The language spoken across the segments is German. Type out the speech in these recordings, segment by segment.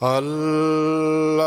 اللہ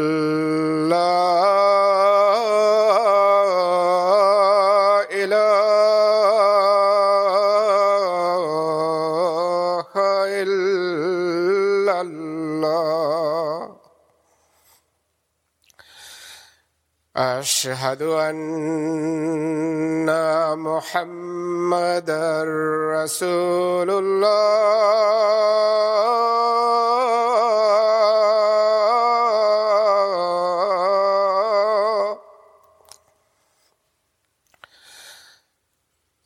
أشهد أن محمد رسول الله.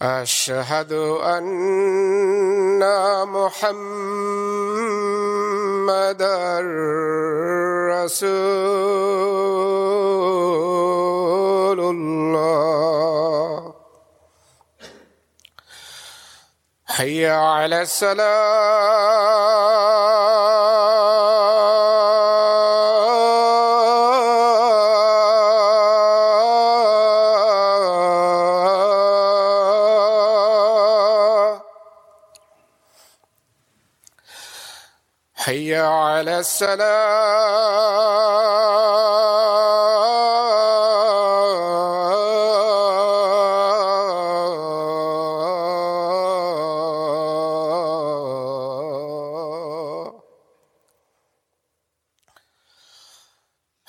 أشهد أن محمد رسول الله حي على الصلاة حي على السلام.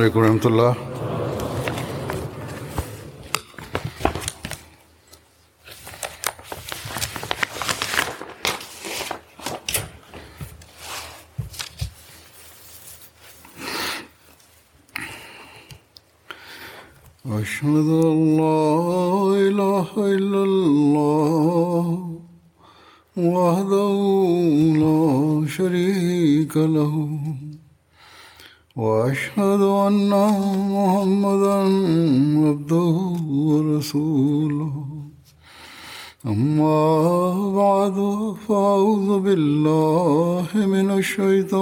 عليكم ورحمة الله. أشهد أن لا إله إلا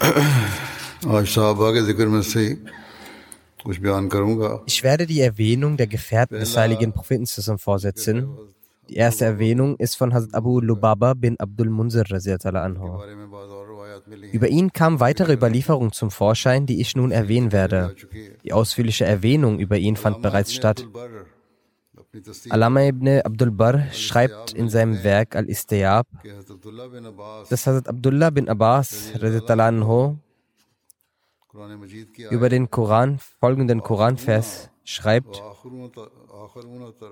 Ich werde die Erwähnung der Gefährten des heiligen Propheten zusammen vorsetzen. Die erste Erwähnung ist von Hazrat Abu Lubaba bin Abdul Munzir. Über ihn kamen weitere Überlieferungen zum Vorschein, die ich nun erwähnen werde. Die ausführliche Erwähnung über ihn fand bereits statt. Alama ibn Abdul Bar schreibt in seinem Werk Al-Istayab, dass Hazrat Abdullah bin Abbas über den Koran, folgenden Koranvers schreibt,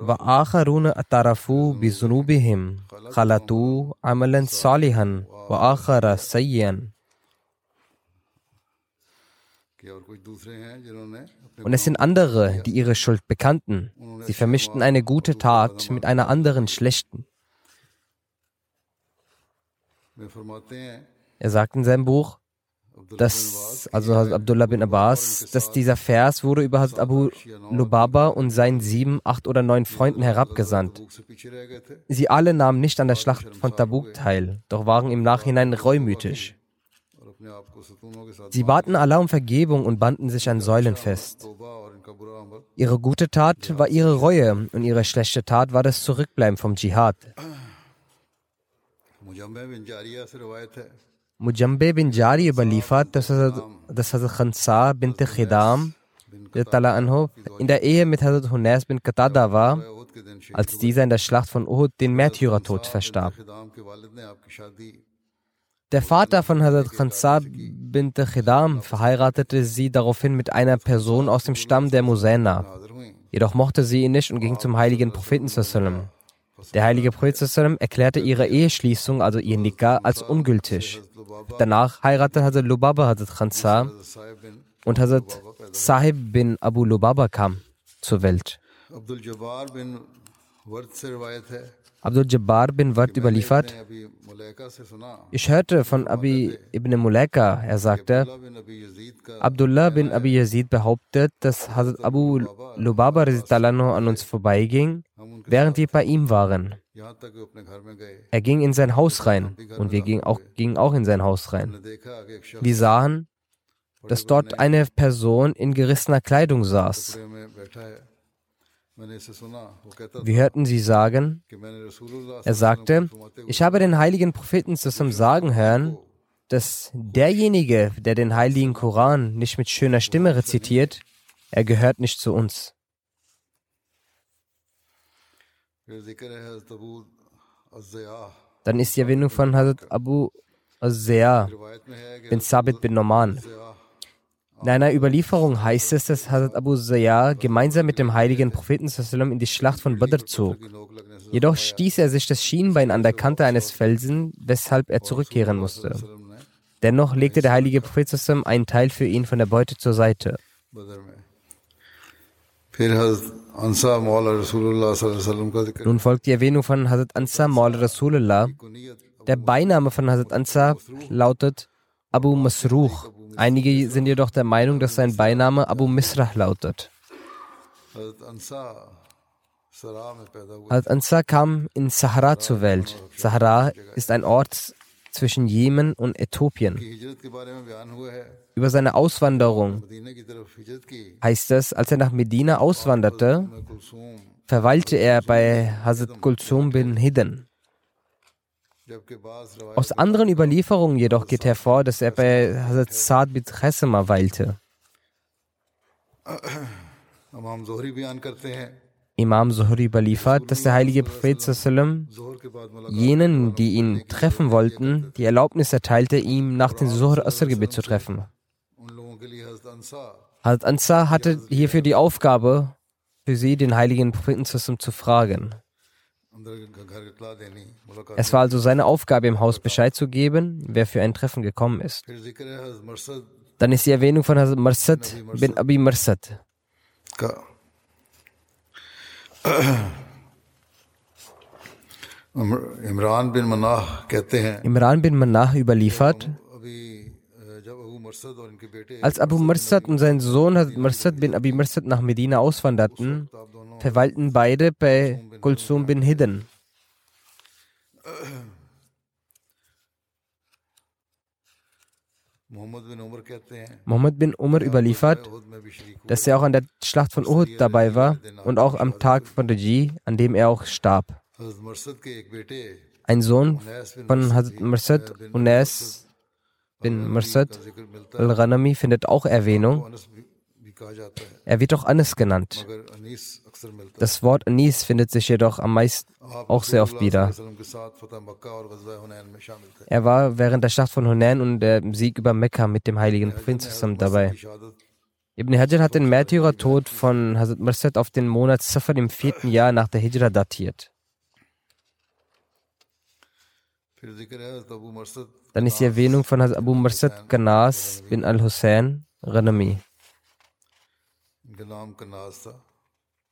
وآخرون اعترفوا بذنوبهم خلطوا عملا صالحا وآخر سيئا Und es sind andere, die ihre Schuld bekannten. Sie vermischten eine gute Tat mit einer anderen schlechten. Er sagt in seinem Buch, dass, also Hazrat Abdullah bin Abbas, dass dieser Vers wurde über Hazrat Abu Lubaba und seinen sieben, acht oder neun Freunden herabgesandt. Sie alle nahmen nicht an der Schlacht von Tabuk teil, doch waren im Nachhinein reumütig. Sie baten Allah um Vergebung und banden sich an Säulen fest. Ihre gute Tat war ihre Reue und ihre schlechte Tat war das Zurückbleiben vom Dschihad. Mujambe bin Jari überliefert, dass Hazrat Khansa bin Khidam in der Ehe mit Hazrat Hunas bin Qatada war, als dieser in der Schlacht von Uhud den Märtyrertod verstarb. Der Vater von Hazrat Khansa bint Khidam verheiratete sie daraufhin mit einer Person aus dem Stamm der Musaina. Jedoch mochte sie ihn nicht und ging zum heiligen Propheten Sallam. Der heilige Prophet erklärte ihre Eheschließung, also ihr Nikah, als ungültig. Danach heiratete Hazrat Lubaba Hazrat Khansa und Hazrat Sahib bin Abu Lubaba kam zur Welt. Abdul Jabbar bin Watt überliefert, ich hörte von Abi ibn Mulaika, er sagte, Abdullah bin Abi Yazid behauptet, dass Hazrat Abu Lubaba an uns vorbeiging, während wir bei ihm waren. Er ging in sein Haus rein und wir gingen auch, gingen auch in sein Haus rein. Wir sahen, dass dort eine Person in gerissener Kleidung saß. Wir hörten sie sagen, er sagte, ich habe den heiligen Propheten zusammen sagen hören, dass derjenige, der den heiligen Koran nicht mit schöner Stimme rezitiert, er gehört nicht zu uns. Dann ist die Erwähnung von Hazrat Abu Azzeah bin Sabit bin Norman. In einer Überlieferung heißt es, dass Hazrat Abu Zayyar gemeinsam mit dem heiligen Propheten in die Schlacht von Badr zog. Jedoch stieß er sich das Schienbein an der Kante eines Felsen, weshalb er zurückkehren musste. Dennoch legte der heilige Prophet einen Teil für ihn von der Beute zur Seite. Nun folgt die Erwähnung von Hazrat Ansar Maul Rasulullah. Der Beiname von Hazrat Ansar lautet Abu Masruch, Einige sind jedoch der Meinung, dass sein Beiname Abu Misrah lautet. Al-Ansar kam in Sahara zur Welt. Sahara ist ein Ort zwischen Jemen und Äthiopien. Über seine Auswanderung heißt es, als er nach Medina auswanderte, verweilte er bei Hazrat Kulsum bin Hidden. Aus anderen Überlieferungen jedoch geht hervor, dass er bei Hazrat Saad bin Chesema weilte. Imam Zuhri überliefert, dass der heilige Prophet sallam, jenen, die ihn treffen wollten, die Erlaubnis erteilte, ihm nach dem Zuhr Asr-Gebet zu treffen. Hazrat Ansar hatte hierfür die Aufgabe, für sie den heiligen Propheten zu fragen. Es war also seine Aufgabe, im Haus Bescheid zu geben, wer für ein Treffen gekommen ist. Dann ist die Erwähnung von Hazrat Marsad bin Abi Marsad. Imran bin Manah überliefert, als Abu Marsad und sein Sohn Hazrat Marsad bin Abi Marsad nach Medina auswanderten, verwalten beide bei Kulsum bin Hidden. Mohammed bin Umar überliefert, dass er auch an der Schlacht von Uhud dabei war und auch am Tag von Raji, an dem er auch starb. Ein Sohn von Hazrat Mursad, Unas bin Mursad al-Ranami, findet auch Erwähnung. Er wird auch Anis genannt. Das Wort Anis findet sich jedoch am meisten auch sehr oft wieder. Er war während der Schlacht von Hunan und dem Sieg über Mekka mit dem heiligen Prinz zusammen dabei. Ibn Hajar hat den Märtyrertod von Hazrat Merced auf den Monat Safar im vierten Jahr nach der Hijra datiert. Dann ist die Erwähnung von Hazrat Abu Merced Ganas bin al-Hussein Ranami. Genau,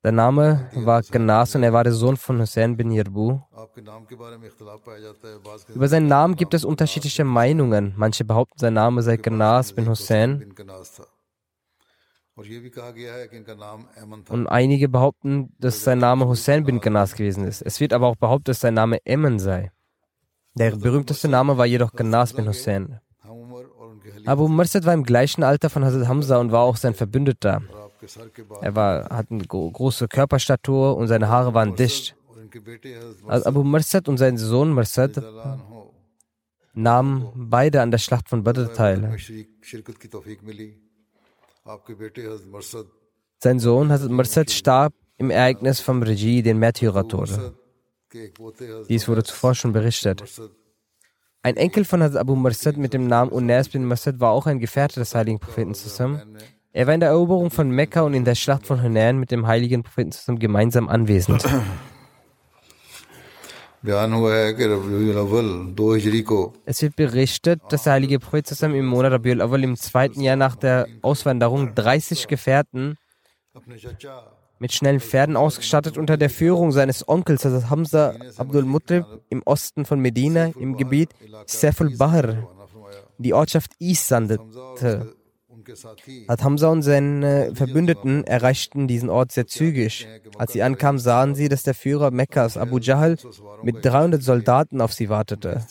der Name war Gnas und er war der Sohn von Hussein bin Yarbu. Über seinen Namen gibt es unterschiedliche Meinungen. Manche behaupten, sein Name sei Gnas bin Hussein. Und einige behaupten, dass sein Name Hussein bin Gnas gewesen ist. Es wird aber auch behauptet, dass sein Name Emmen sei. Der berühmteste Name war jedoch Gnas bin Hussein. Abu Mursad war im gleichen Alter von Hazrat Hamza und war auch sein Verbündeter. Er war, hatte eine große Körperstatur und seine Haare waren dicht. Als Abu Mursad und sein Sohn Mursad nahmen beide an der Schlacht von Badr teil. Sein Sohn Hazrat Mursad starb im Ereignis vom Regie, den Märtyrertode. Dies wurde zuvor schon berichtet. Ein Enkel von Hazrat Abu Mursad mit dem Namen Unas bin Mursad war auch ein Gefährte des heiligen Propheten zusammen. Er war in der Eroberung von Mekka und in der Schlacht von Hunan mit dem heiligen Propheten zusammen gemeinsam anwesend. Es wird berichtet, dass der heilige Prophet zusammen im Monat Rabiul Awal im zweiten Jahr nach der Auswanderung 30 Gefährten mit schnellen Pferden ausgestattet unter der Führung seines Onkels, also Hamza Abdul Muttalib, im Osten von Medina im Gebiet Seful Bahr, die Ortschaft Is sandete. Hat Hamza und seine Verbündeten erreichten diesen Ort sehr zügig. Als sie ankamen, sahen sie, dass der Führer Mekkas, Abu Jahl, mit 300 Soldaten auf sie wartete.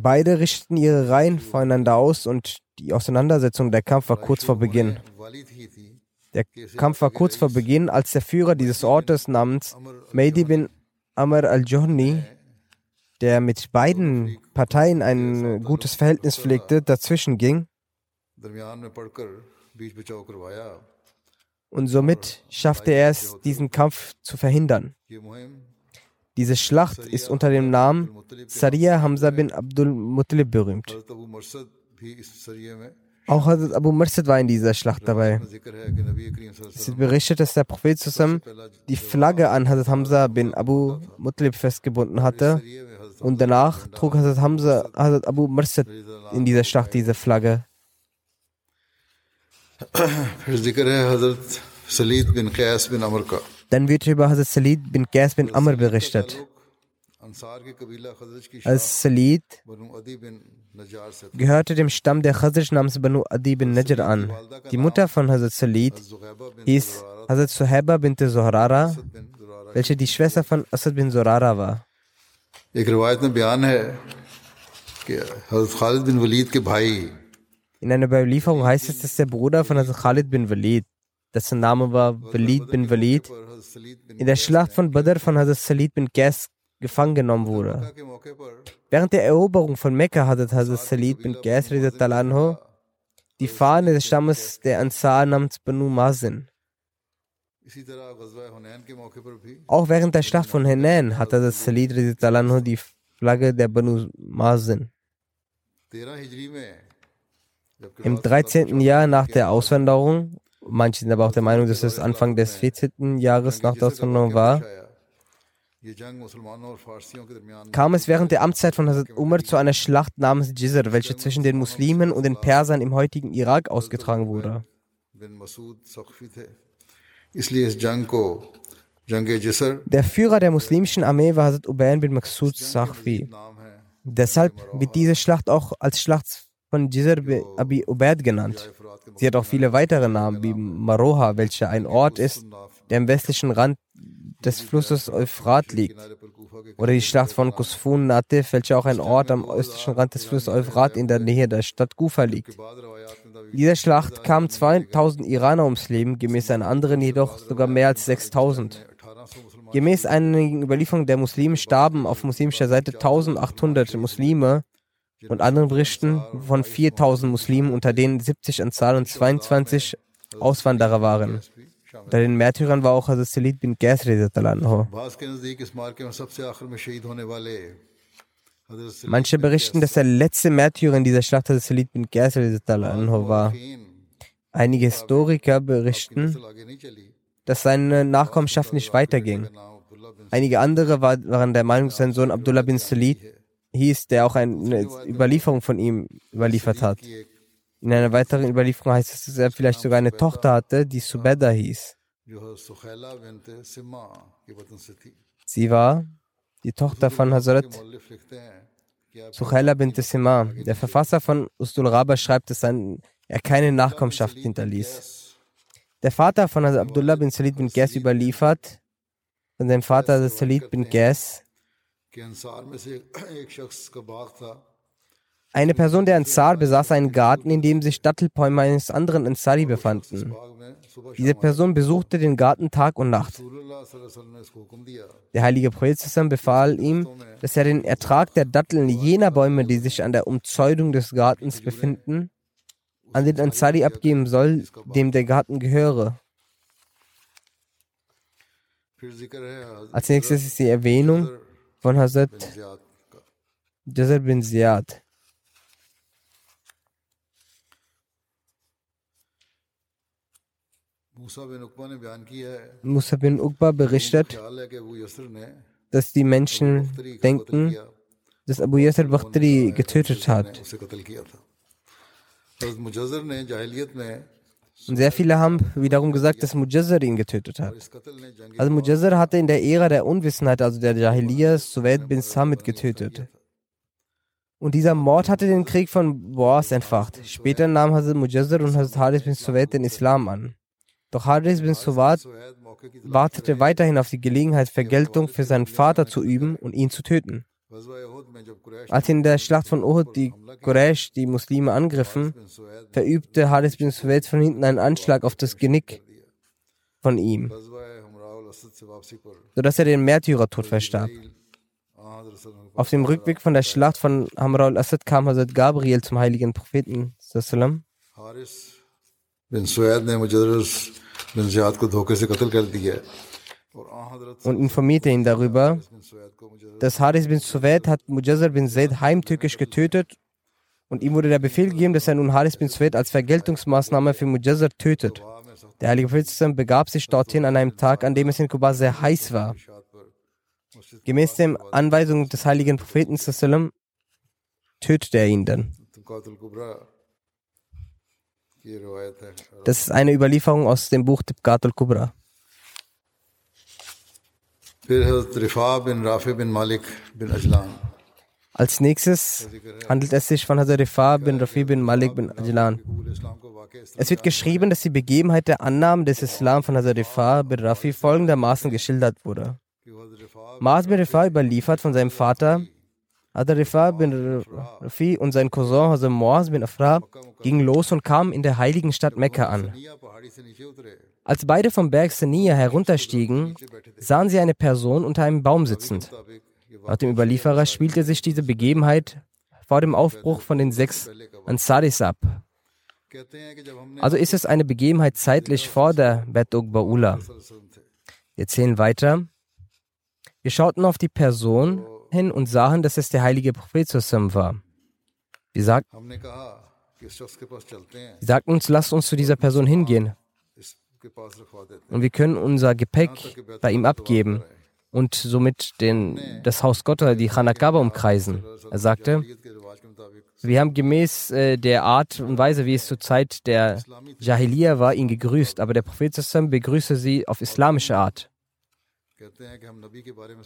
Beide richteten ihre Reihen voreinander aus und die Auseinandersetzung der Kampf war kurz vor Beginn. Der Kampf war kurz vor Beginn, als der Führer dieses Ortes namens Mehdi bin Amr al-Johni der mit beiden Parteien ein gutes Verhältnis pflegte, dazwischen ging und somit schaffte er es, diesen Kampf zu verhindern. Diese Schlacht ist unter dem Namen Saria Hamza bin Abdul Muttalib berühmt. Auch Hazrat Abu Mursid war in dieser Schlacht dabei. Es wird berichtet, dass der Prophet zusammen die Flagge an Hazrat Hamza bin Abu Muttalib festgebunden hatte und danach trug Hazrat Hamza, Hazrat Abu Mursad in dieser Schlacht diese Flagge. Dann wird über Hazrat Salid bin Qas bin Amr berichtet. Als Salid gehörte dem Stamm der Khazraj namens Banu Adi bin Najr an. Die Mutter von Hazrat Salid hieß Hazrat Suhaiba bin Zuhrara, welche die Schwester von Asad bin Zurara war. In einer Überlieferung heißt es, dass der Bruder von Hazrat Khalid bin Walid, dessen Name war Walid bin Walid, in der Schlacht von Badr von Hazrat Salid bin Qais gefangen genommen wurde. Während der Eroberung von Mekka hatte Hazrat Salid bin Qais die Fahne des Stammes der Ansar namens Banu Masin. Auch während der Schlacht von Henan hatte das Salidri Talanho die Flagge der Banu Masin. Im 13. Jahr nach der Auswanderung, manche sind aber auch der Meinung, dass es Anfang des 14. Jahres nach der Auswanderung war, kam es während der Amtszeit von Hazrat Umar zu einer Schlacht namens Jizr, welche zwischen den Muslimen und den Persern im heutigen Irak ausgetragen wurde. Der Führer der muslimischen Armee war Hazrat Ubayn bin Maksud Sahfi. Deshalb wird diese Schlacht auch als Schlacht von Jizr bin Abi Ubaid genannt. Sie hat auch viele weitere Namen, wie Maroha, welcher ein Ort ist, der am westlichen Rand des Flusses Euphrat liegt. Oder die Schlacht von Kusfun Natif, welcher auch ein Ort am östlichen Rand des Flusses Euphrat in der Nähe der Stadt Kufa liegt. In dieser Schlacht kamen 2000 Iraner ums Leben, gemäß einer anderen jedoch sogar mehr als 6000. Gemäß einigen Überlieferungen der Muslime starben auf muslimischer Seite 1800 Muslime und anderen Berichten von 4000 Muslimen, unter denen 70 an Zahl und 22 Auswanderer waren. Unter den Märtyrern war auch Hazrat Salid bin Qasr. Manche berichten, dass der letzte Märtyrer in dieser Schlacht des Salit bin Gersel Qasr war. Einige Historiker berichten, dass seine Nachkommenschaft nicht weiterging. Einige andere waren der Meinung, sein Sohn Abdullah bin Salit hieß, der auch eine Überlieferung von ihm überliefert hat. In einer weiteren Überlieferung heißt es, dass er vielleicht sogar eine Tochter hatte, die Subeda hieß. Sie war die Tochter von Hazrat Suhaila bint Sima. Der Verfasser von Ustul Rabah schreibt, dass er keine Nachkommenschaft hinterließ. Der Vater von Hazrat Abdullah bin Salid bin Gess überliefert, von seinem Vater Salid bin Gess, eine Person der Ansar besaß einen Garten, in dem sich Dattelbäume eines anderen Ansari befanden. Diese Person besuchte den Garten Tag und Nacht. Der heilige Prophet befahl ihm, dass er den Ertrag der Datteln jener Bäume, die sich an der Umzäunung des Gartens befinden, an den Ansari abgeben soll, dem der Garten gehöre. Als nächstes ist die Erwähnung von Hazrat Jazar bin Ziyad. Musa bin Uqba berichtet, dass die Menschen denken, dass Abu Yasir Bakhtri getötet hat. Und sehr viele haben wiederum gesagt, dass Mujazzar ihn getötet hat. Also Mujazzar hatte in der Ära der Unwissenheit, also der Jahiliyyah, Suwaid bin Samit getötet. Und dieser Mord hatte den Krieg von Boas entfacht. Später nahmen Hazrat Mujazzar und Hazrat Haris bin Suwaid den Islam an. Doch Hadis bin Suwad wartete weiterhin auf die Gelegenheit, Vergeltung für seinen Vater zu üben und ihn zu töten. Als in der Schlacht von Uhud die Quraysh die Muslime angriffen, verübte Hadis bin Suwad von hinten einen Anschlag auf das Genick von ihm, sodass er den Märtyrertod verstarb. Auf dem Rückweg von der Schlacht von Hamra al-Assad kam Hazrat Gabriel zum heiligen Propheten. Sallam. Haris बिन सुहैद ने मुजद्दर बिन ज़ियाद को धोखे से कत्ल कर दिया और आ हजरत und informierte ihn darüber, बिन सुहैद को मुजद्दर dass Haris bin Suwaid hat Mujazzar bin Zaid heimtückisch getötet und ihm wurde der Befehl gegeben, dass er nun Haris bin Suwaid als Vergeltungsmaßnahme für Mujazzar tötet. Der heilige Prophet sallam begab sich dorthin an einem Tag, an dem es in Kuba sehr heiß war. Gemäß den Anweisungen des heiligen Propheten sallam tötete er ihn dann. Das ist eine Überlieferung aus dem Buch Tibqat al-Kubra. Als nächstes handelt es sich von Hazrat Rifa bin Rafi bin Malik bin Ajlan. Es wird geschrieben, dass die Begebenheit der Annahmen des Islam von Hazrat Rifa bin Rafi folgendermaßen geschildert wurde. Maas bin Rifa überliefert von seinem Vater, Hazrat Rifah bin Rafi und sein Cousin Hazrat Muaz bin Afra gingen los und kamen in der heiligen Stadt Mekka an. Als beide vom Berg Senia herunterstiegen, sahen sie eine Person unter einem Baum sitzend. Laut dem Überlieferer spielte sich diese Begebenheit vor dem Aufbruch von den sechs Ansaris ab. Also ist es eine Begebenheit zeitlich vor der Bet Ula. Wir erzählen weiter. Wir schauten auf die Person hin und sahen, dass es der heilige Prophet war. Wir, sag, wir sagten uns, lasst uns zu dieser Person hingehen. Und wir können unser Gepäck bei ihm abgeben und somit den, das Haus Gottes, die Chanakaba, umkreisen. Er sagte, wir haben gemäß äh, der Art und Weise, wie es zur Zeit der Jahiliya war, ihn gegrüßt, aber der Prophet begrüßte sie auf islamische Art.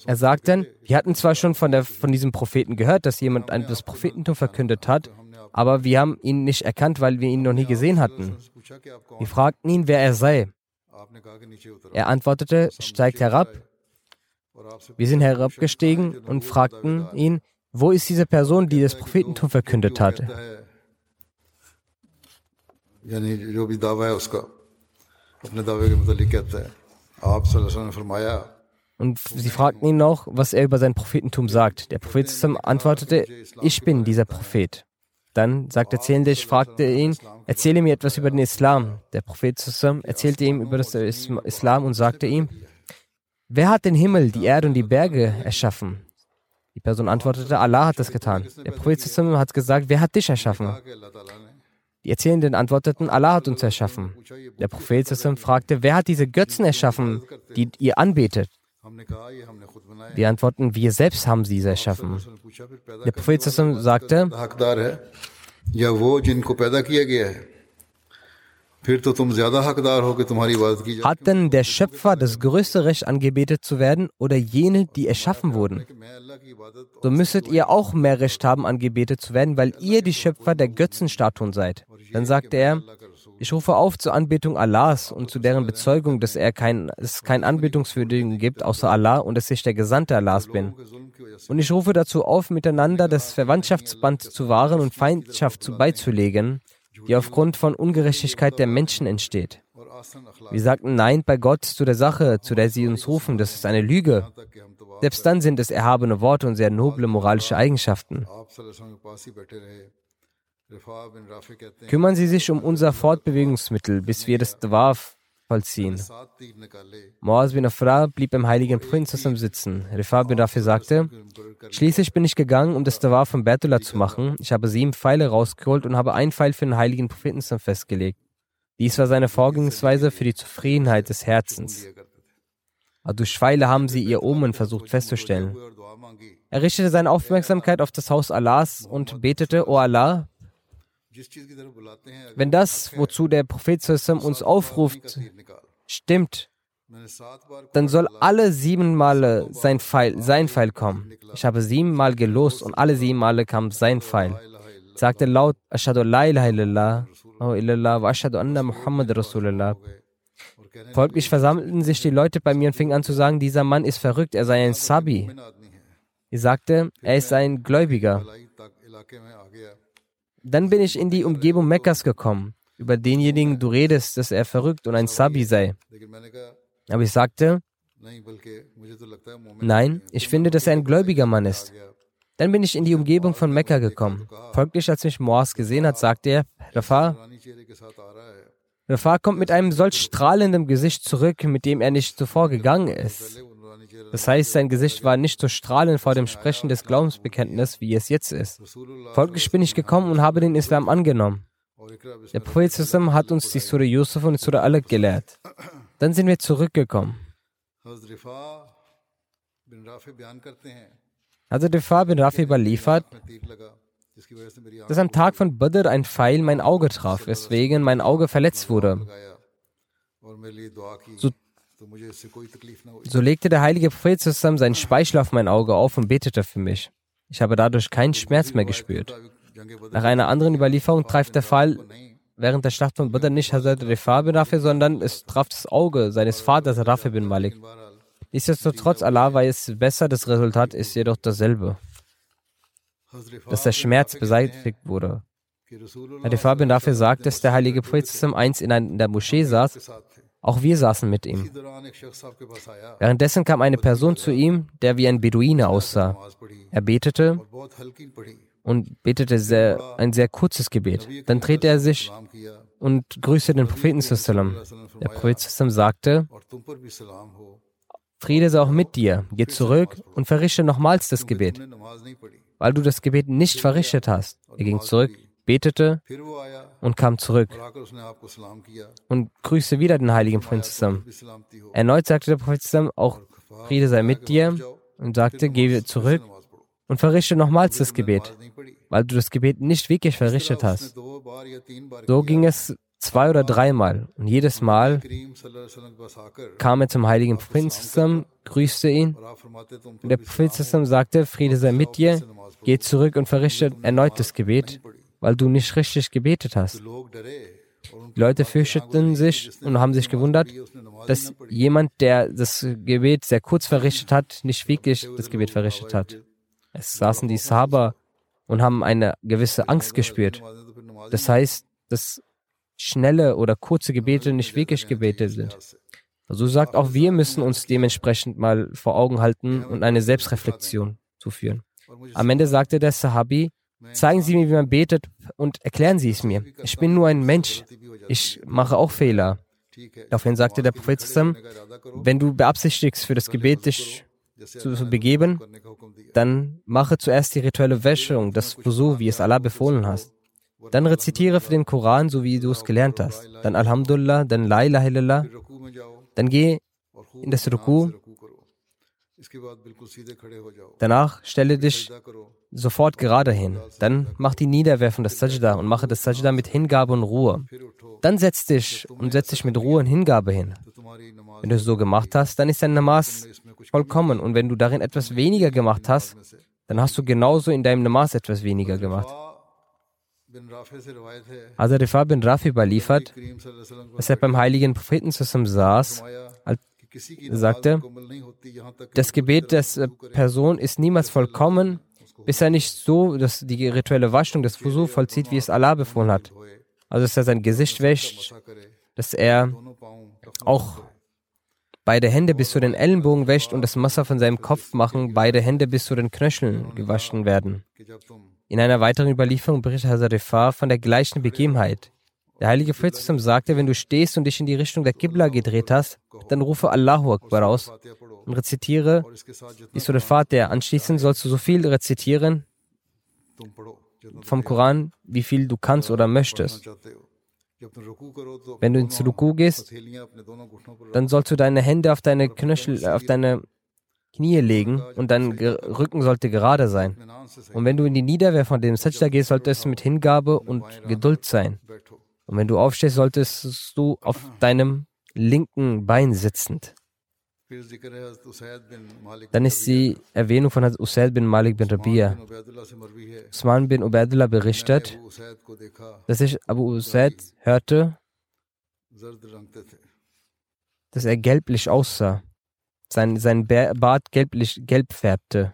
Er sagt dann, wir hatten zwar schon von, der, von diesem Propheten gehört, dass jemand das Prophetentum verkündet hat, aber wir haben ihn nicht erkannt, weil wir ihn noch nie gesehen hatten. Wir fragten ihn, wer er sei. Er antwortete, steigt herab. Wir sind herabgestiegen und fragten ihn, wo ist diese Person, die das Prophetentum verkündet hat? Und sie fragten ihn noch, was er über sein Prophetentum sagt. Der Prophet antwortete, ich bin dieser Prophet. Dann sagte Zähnlich, fragte ihn, erzähle mir etwas über den Islam. Der Prophet erzählte ihm über das Islam und sagte ihm, wer hat den Himmel, die Erde und die Berge erschaffen? Die Person antwortete, Allah hat das getan. Der Prophet hat gesagt, wer hat dich erschaffen? Die Erzählenden antworteten, Allah hat uns erschaffen. Der Prophet fragte, wer hat diese Götzen erschaffen, die ihr anbetet? Wir antworten, wir selbst haben sie erschaffen. Der Prophet sagte, hat denn der Schöpfer das größte Recht, angebetet zu werden, oder jene, die erschaffen wurden? So müsstet ihr auch mehr Recht haben, angebetet zu werden, weil ihr die Schöpfer der Götzenstatuen seid. Dann sagte er, ich rufe auf zur Anbetung Allahs und zu deren Bezeugung, dass er kein, es keinen Anbetungswürdigen gibt außer Allah und dass ich der Gesandte Allahs bin. Und ich rufe dazu auf, miteinander das Verwandtschaftsband zu wahren und Feindschaft zu beizulegen, die aufgrund von Ungerechtigkeit der Menschen entsteht. Wir sagten Nein bei Gott zu der Sache, zu der sie uns rufen, das ist eine Lüge. Selbst dann sind es erhabene Worte und sehr noble moralische Eigenschaften. Kümmern Sie sich um unser Fortbewegungsmittel, bis wir das Dwarf vollziehen. Moaz bin Afra blieb beim heiligen Prinzessin sitzen. Rifa bin Rafi sagte, schließlich bin ich gegangen, um das Dawaf von Bertula zu machen. Ich habe sieben Pfeile rausgeholt und habe einen Pfeil für den heiligen Propheten festgelegt. Dies war seine Vorgehensweise für die Zufriedenheit des Herzens. Aber durch Pfeile haben sie ihr Omen versucht festzustellen. Er richtete seine Aufmerksamkeit auf das Haus Allahs und betete, O Allah, wenn das, wozu der Prophet uns aufruft, stimmt, dann soll alle sieben Male sein Pfeil, sein Pfeil kommen. Ich habe sieben Mal gelost und alle sieben Male kam sein Pfeil. Ich sagte laut, Ashadu la ilaha illallah, illallah wa ashadu anna Muhammad Rasulullah. Folglich versammelten sich die Leute bei mir und fingen an zu sagen, dieser Mann ist verrückt, er sei ein Sabi. Ich sagte, er ist ein Gläubiger. Dann bin ich in die Umgebung Mekkas gekommen. Über denjenigen du redest, dass er verrückt und ein Sabi sei. Aber ich sagte, nein, ich finde, dass er ein gläubiger Mann ist. Dann bin ich in die Umgebung von Mekka gekommen. Folglich, als mich Moaz gesehen hat, sagte er, Rafar, Rafar kommt mit einem solch strahlenden Gesicht zurück, mit dem er nicht zuvor gegangen ist. Das heißt, sein Gesicht war nicht so strahlend vor dem Sprechen des Glaubensbekenntnisses, wie es jetzt ist. Folglich bin ich gekommen und habe den Islam angenommen. Der Prophet hat uns die Surah Yusuf und die Surah Alaq gelehrt. Dann sind wir zurückgekommen. Also Rifa bin Rafi überliefert, dass am Tag von Badr ein Pfeil mein Auge traf, weswegen mein Auge verletzt wurde. So so legte der heilige Prophet zusammen seinen Speichel auf mein Auge auf und betete für mich. Ich habe dadurch keinen Schmerz mehr gespürt. Nach einer anderen Überlieferung traf der Fall während der Schlacht von Badr nicht Hazrat Rifa bin Rafi, sondern es traf das Auge seines Vaters Rafi bin Malik. Nichtsdestotrotz, Allah weiß besser, das Resultat ist jedoch dasselbe, dass der Schmerz beseitigt wurde. Rifa bin Rafi sagt, dass der heilige Prophet einst in, in der Moschee saß auch wir saßen mit ihm. Währenddessen kam eine Person zu ihm, der wie ein Beduine aussah. Er betete und betete sehr, ein sehr kurzes Gebet. Dann drehte er sich und grüßte den Propheten. Der Prophet sagte, Friede sei auch mit dir. Geh zurück und verrichte nochmals das Gebet, weil du das Gebet nicht verrichtet hast. Er ging zurück, betete und kam zurück und grüßte wieder den heiligen Prinzen. Erneut sagte der Prophet auch Friede sei mit dir und sagte, geh zurück und verrichte nochmals das Gebet, weil du das Gebet nicht wirklich verrichtet hast. So ging es zwei oder dreimal und jedes Mal kam er zum heiligen Prinzen, grüßte ihn und der Prophet sagte, Friede sei mit dir, geh zurück und verrichte erneut das Gebet weil du nicht richtig gebetet hast. Die Leute fürchteten sich und haben sich gewundert, dass jemand, der das Gebet sehr kurz verrichtet hat, nicht wirklich das Gebet verrichtet hat. Es saßen die Sahaba und haben eine gewisse Angst gespürt. Das heißt, dass schnelle oder kurze Gebete nicht wirklich Gebete sind. So also sagt auch wir müssen uns dementsprechend mal vor Augen halten und eine Selbstreflexion zuführen. Am Ende sagte der Sahabi, Zeigen Sie mir, wie man betet und erklären Sie es mir. Ich bin nur ein Mensch. Ich mache auch Fehler. Daraufhin sagte der Prophet zusammen, wenn du beabsichtigst, für das Gebet dich zu begeben, dann mache zuerst die rituelle Wäschung, das Wusu, wie es Allah befohlen hast. Dann rezitiere für den Koran, so wie du es gelernt hast. Dann Alhamdulillah, dann La ilaha illallah. Dann geh in das Ruku. Danach stelle dich sofort gerade hin. Dann mach die Niederwerfung des Sajda und mache das Sajda mit Hingabe und Ruhe. Dann setz dich und setz dich mit Ruhe und Hingabe hin. Wenn du es so gemacht hast, dann ist dein Namas vollkommen. Und wenn du darin etwas weniger gemacht hast, dann hast du genauso in deinem Namas etwas weniger gemacht. Also Rifa bin Rafi überliefert, dass er beim heiligen Propheten zusammen saß, sagte, das Gebet der Person ist niemals vollkommen, bis er nicht so dass die rituelle Waschung des Fusu vollzieht, wie es Allah befohlen hat. Also, dass er sein Gesicht wäscht, dass er auch beide Hände bis zu den Ellenbogen wäscht und das Messer von seinem Kopf machen, beide Hände bis zu den Knöcheln gewaschen werden. In einer weiteren Überlieferung berichtet Hazarifah von der gleichen Begebenheit. Der heilige Prophet sagte, wenn du stehst und dich in die Richtung der Qibla gedreht hast, dann rufe Allahu Akbar aus rezitiere die Surat Fatiha. Anschließend sollst du so viel rezitieren vom Koran, wie viel du kannst oder möchtest. Wenn du ins Ruku gehst, dann sollst du deine Hände auf deine Knöchel, auf deine Knie legen und dein Rücken sollte gerade sein. Und wenn du in die Niederwehr von dem Sajda gehst, sollte es mit Hingabe und Geduld sein. Und wenn du aufstehst, solltest du auf deinem linken Bein sitzend. Dann ist die Erwähnung von Usaid bin Malik bin Rabia. Usman bin Ubaidullah berichtet, dass ich Abu Usaid hörte, dass er gelblich aussah. Sein, sein Bart gelblich, gelb färbte.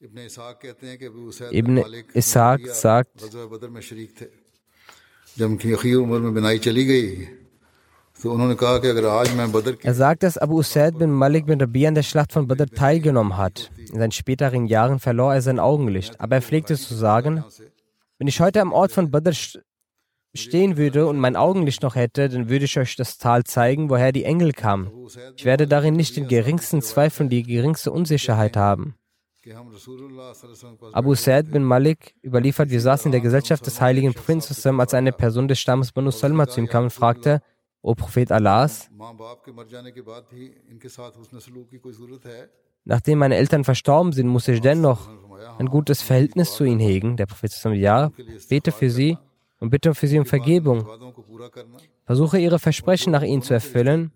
Ibn Ishaq sagt, er sagt, dass Abu Usaid bin Malik bin Rabi an der Schlacht von Badr teilgenommen hat. In seinen späteren Jahren verlor er sein Augenlicht, aber er pflegte zu sagen, wenn ich heute am Ort von Badr stehen würde und mein Augenlicht noch hätte, dann würde ich euch das Tal zeigen, woher die Engel kamen. Ich werde darin nicht den geringsten Zweifel und die geringste Unsicherheit haben. Abu Sa'id bin Malik überliefert, wir saßen in der Gesellschaft des heiligen Propheten, als eine Person des Stammes Banu Salma zu ihm kam und fragte, O Prophet Allahs, nachdem meine Eltern verstorben sind, muss ich dennoch ein gutes Verhältnis zu ihnen hegen. Der Prophet sagt, ja, bete für sie und bitte für sie um Vergebung. Versuche ihre Versprechen nach ihnen zu erfüllen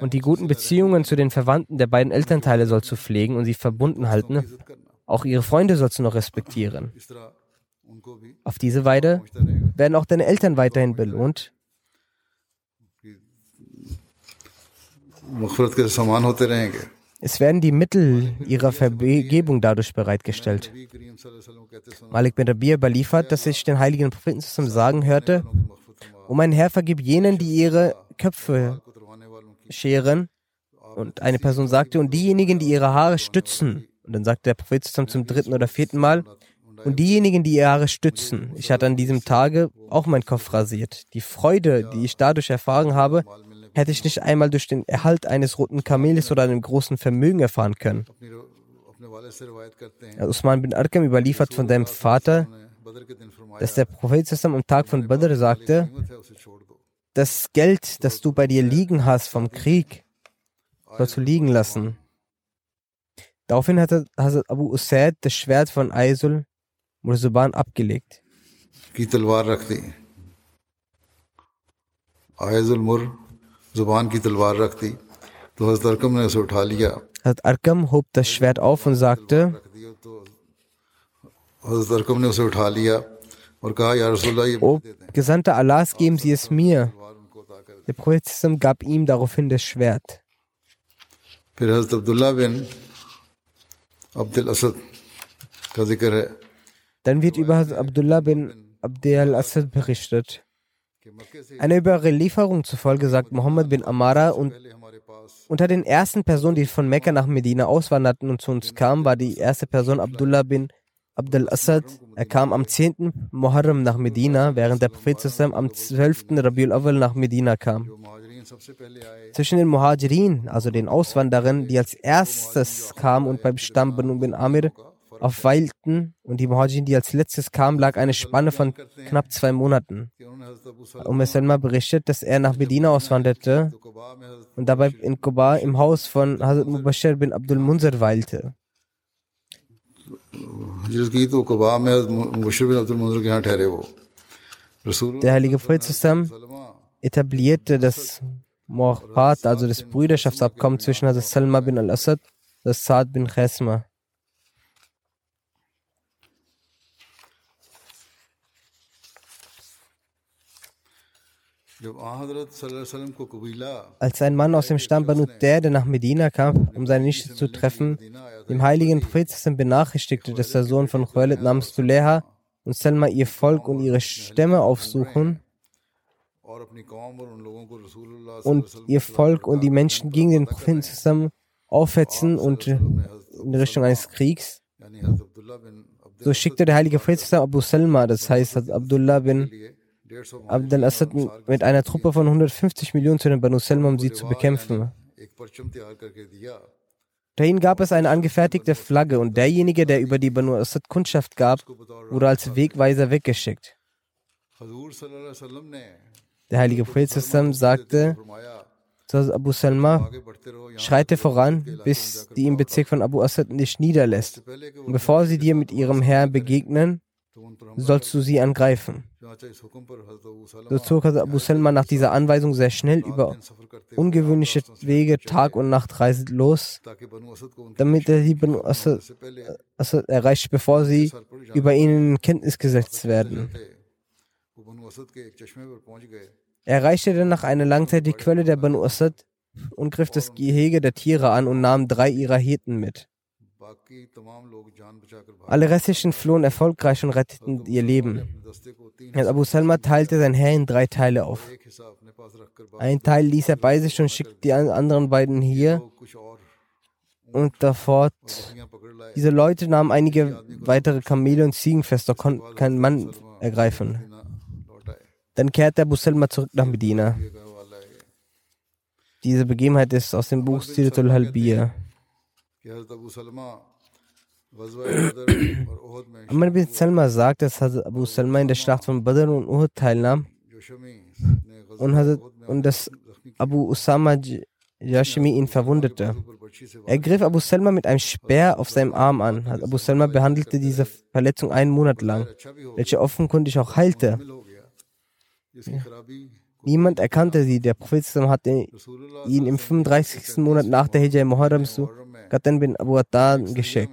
und die guten Beziehungen zu den Verwandten der beiden Elternteile sollst du pflegen und sie verbunden halten. Auch ihre Freunde sollst du noch respektieren. Auf diese Weide werden auch deine Eltern weiterhin belohnt Es werden die Mittel ihrer Vergebung dadurch bereitgestellt. Malik bin Rabir überliefert, dass ich den heiligen Propheten zum Sagen hörte, O mein Herr, vergib jenen, die ihre Köpfe scheren. Und eine Person sagte, und diejenigen, die ihre Haare stützen. Und dann sagte der Prophet zum, zum dritten oder vierten Mal, und diejenigen, die ihre Haare stützen. Ich hatte an diesem Tage auch meinen Kopf rasiert. Die Freude, die ich dadurch erfahren habe, hätte ich nicht einmal durch den Erhalt eines roten Kameles oder einem großen Vermögen erfahren können. Also Usman bin Arkam überliefert von seinem Vater, dass der Prophet zusammen am Tag von Badr sagte, das Geld, das du bei dir liegen hast vom Krieg, sollst du liegen lassen. Daraufhin hatte Hazrat Abu Usaid das Schwert von Aizul Murzuban abgelegt. Aizul Mur जुबान की तलवार रख दी तो हजरत अरकम ने उसे उठा लिया Hazrat Arkam hob das Schwert auf und sagte, रख दिया तो हजरत अरकम ने उसे उठा लिया और कहा या रसूलल्लाह ये O Gesandter Allahs, geben Sie es mir. तलवार उनको अता कर Der Prophet Sallam gab ihm daraufhin das Schwert. फिर हजरत अब्दुल्ला बिन अब्दुल असद का जिक्र है Dann wird über Hazrat Abdullah bin Abdel al-Assad berichtet. Eine Überlieferung zufolge sagt Mohammed bin Amara, und unter den ersten Personen, die von Mekka nach Medina auswanderten und zu uns kamen, war die erste Person Abdullah bin Abdel Assad. Er kam am 10. Muharram nach Medina, während der Prophet zusammen am 12. Rabiul Awal nach Medina kam. Zwischen den Muhajirin, also den Auswanderern, die als erstes kamen und beim Stamm bin Amir aufweilten und die Muhajirin, die als letztes kam, lag eine Spanne von knapp zwei Monaten. Um es Selma berichtet, dass er nach Medina auswanderte und dabei in Kuba im Haus von Hazrat Mubashir bin Abdul Munzer weilte. Der heilige Prophet etablierte das Mu'akhbat, also das Brüderschaftsabkommen zwischen Hazrat Salma bin al-Assad und Saad bin Khesma. Als ein Mann aus dem Stamm Banu der nach Medina kam, um seine Nichte zu treffen, dem heiligen Propheten benachrichtigte, dass der Sohn von Khalid namens Tuleha und Selma ihr Volk und ihre Stämme aufsuchen und ihr Volk und die Menschen gegen den Propheten zusammen aufhetzen und in Richtung eines Kriegs. So schickte der heilige Prophet Abu Salma, das heißt Abdullah bin Abd al-Assad mit einer Truppe von 150 Millionen zu den Banu Selma, sie zu bekämpfen. Dahin gab es eine angefertigte Flagge und derjenige, der über die Banu Assad Kundschaft gab, wurde als Wegweiser weggeschickt. Der heilige Prophet sagte zu Abu Salma, schreite voran, bis die im Bezirk von Abu Assad nicht niederlässt. Und bevor sie dir mit ihrem Herrn begegnen, sollst du sie angreifen. So zog Abu Salman nach dieser Anweisung sehr schnell über ungewöhnliche Wege Tag und Nacht reisend los, damit er die Banu Asad, Asad erreicht, bevor sie über ihn in Kenntnis gesetzt werden. Er erreichte danach eine lange Zeit die Quelle der Banu Asad und griff das Gehege der Tiere an und nahm drei ihrer Hirten mit. Alle restlichen flohen erfolgreich und retteten ihr Leben. Herr Abu Salma teilte sein Herr in drei Teile auf. Ein Teil ließ er bei sich und schickte die anderen beiden hier und davor. Diese Leute nahmen einige weitere Kamele und Ziegen fest, doch konnten keinen Mann ergreifen. Dann kehrte Abu Salma zurück nach Medina. Diese Begebenheit ist aus dem Buch Siratul Halbiya. Amr bin Salma sagt, dass Hazrat Abu Salma in der Schlacht von Badr und Uhud teilnahm und, Hazrat, und dass Abu Usama Yashimi ihn verwundete. Er griff Abu Salma mit einem Speer auf seinem Arm an. Abu Salma behandelte diese Verletzung einen Monat lang, welche offenkundig auch heilte. Niemand erkannte sie. Der Prophet hatte ihn im 35. Monat nach der Hijjah Muharrams zu Katan bin Abu Atan geschickt.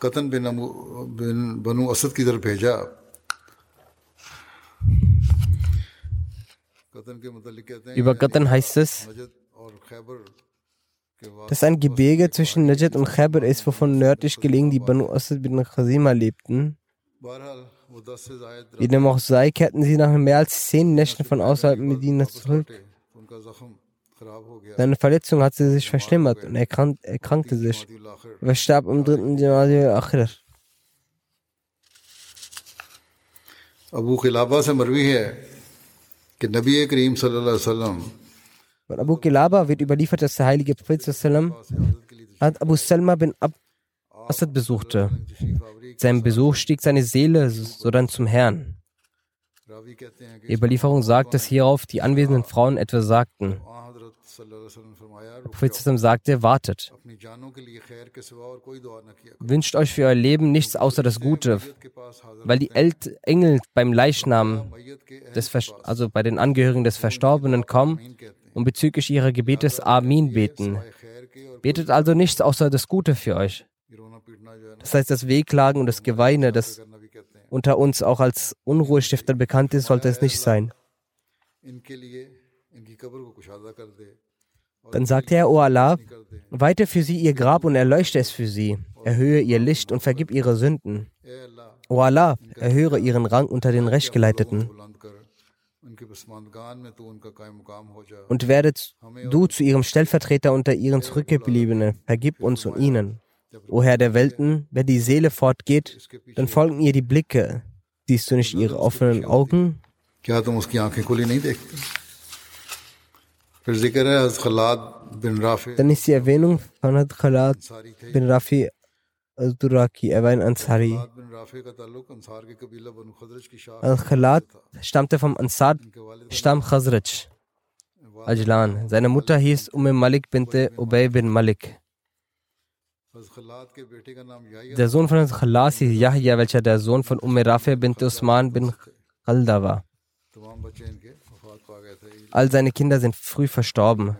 Katan bin, Abu, bin Banu Asad ki bheja. Über Katan heißt es, dass ein Gebirge zwischen Najd und Khaybar ist, wovon nördlich gelegen die Banu Asad bin Khazima lebten. Wie dem auch sei, kehrten sie nach mehr als zehn Nächten von außerhalb Medina zurück. रहे तो उनका जख्म खराब हो गया Seine Verletzung hatte sich verschlimmert und er krank, erkrankte sich. दिल आखिर Er verstarb am dritten Jamadi Akhir. Abu खिलाबा से मरवी है कि नबी करीम सल्लल्लाहु अलैहि वसल्लम Von Abu Kilaba wird überliefert, dass der heilige Prophet sallam hat Abu Salma bin Ab Asad besuchte. Seinem Besuch stieg seine Seele sodann zum Herrn. Ravi कहते हैं कि Die Überlieferung sagt, dass hierauf die anwesenden Frauen etwa sagten. Prophet sagte, wartet. Wünscht euch für euer Leben nichts außer das Gute, weil die Engel beim Leichnam, des also bei den Angehörigen des Verstorbenen kommen und bezüglich ihrer Gebetes Amin beten. Betet also nichts außer das Gute für euch. Das heißt, das Wehklagen und das Geweine, das unter uns auch als Unruhestifter bekannt ist, sollte es nicht sein. Dann sagte er, O Allah, weite für sie ihr Grab und erleuchte es für sie, erhöhe ihr Licht und vergib ihre Sünden. O Allah, erhöre ihren Rang unter den Rechtgeleiteten. Und werdet du zu ihrem Stellvertreter unter ihren Zurückgebliebenen, vergib uns und ihnen. O Herr der Welten, wenn die Seele fortgeht, dann folgen ihr die Blicke. Siehst du nicht ihre offenen Augen? Dann ist die Erwähnung von Had äh, Khalad bin Rafi al-Duraki, er war ein Ansari. Al-Khalad stammte vom Ansar Stamm Khazraj, Ajlan. Seine Mutter hieß Umme Malik binte Ubay bin Malik. Der Sohn von Khalas hieß Yahya, welcher der Sohn von Umme Rafi binte Usman bin Khalda war. All seine Kinder sind früh verstorben.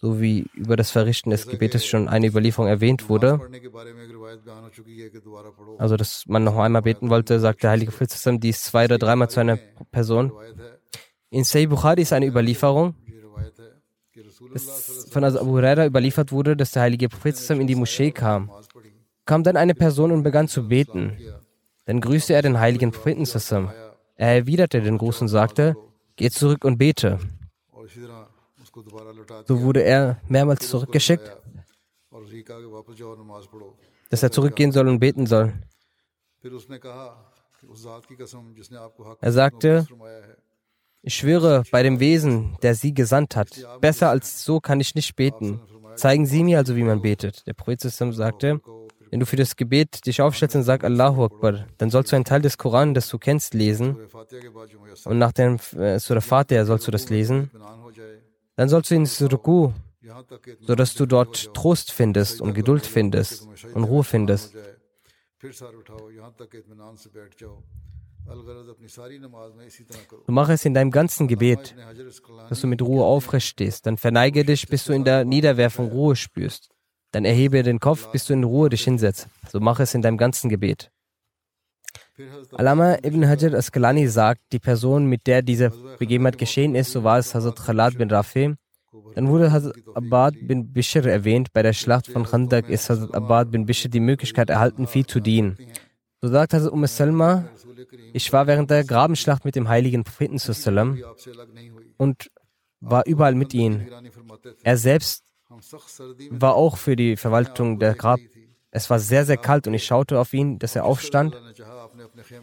So wie über das Verrichten des Gebetes schon eine Überlieferung erwähnt wurde. Also, dass man noch einmal beten wollte, sagt der Heilige Prophet dies zwei oder dreimal zu einer Person. In Sayyid Bukhari ist eine Überlieferung, dass von Abu Huraira überliefert wurde, dass der Heilige Prophet in die Moschee kam. Kam dann eine Person und begann zu beten. Dann grüßte er den Heiligen Propheten zusammen. Er erwiderte den Gruß und sagte, geh zurück und bete. So wurde er mehrmals zurückgeschickt, dass er zurückgehen soll und beten soll. Er sagte, ich schwöre bei dem Wesen, der sie gesandt hat. Besser als so kann ich nicht beten. Zeigen Sie mir also, wie man betet. Der Prophet sagte, wenn du für das Gebet dich aufstellst und sagst Allahu Akbar, dann sollst du einen Teil des Koran, das du kennst, lesen. Und nach dem äh, Surah Fatiha sollst du das lesen. Dann sollst du ins Ruku, sodass du dort Trost findest und Geduld findest und Ruhe findest. Du mach es in deinem ganzen Gebet, dass du mit Ruhe aufrecht stehst. Dann verneige dich, bis du in der Niederwerfung Ruhe spürst. Dann erhebe den Kopf, bis du in Ruhe dich hinsetzt. So mache es in deinem ganzen Gebet. Alama ibn Hajar Askalani sagt, die Person, mit der diese Begebenheit geschehen ist, so war es Hazrat Khalad bin Rafi. Dann wurde Hazrat Abad bin Bishr erwähnt. Bei der Schlacht von Khandak ist Hazrat Abad bin Bishr die Möglichkeit erhalten, viel zu dienen. So sagt Hazrat Umm Salma, ich war während der Grabenschlacht mit dem heiligen Propheten und war überall mit ihm. Er selbst war auch für die Verwaltung der Grab. Es war sehr, sehr kalt und ich schaute auf ihn, dass er aufstand.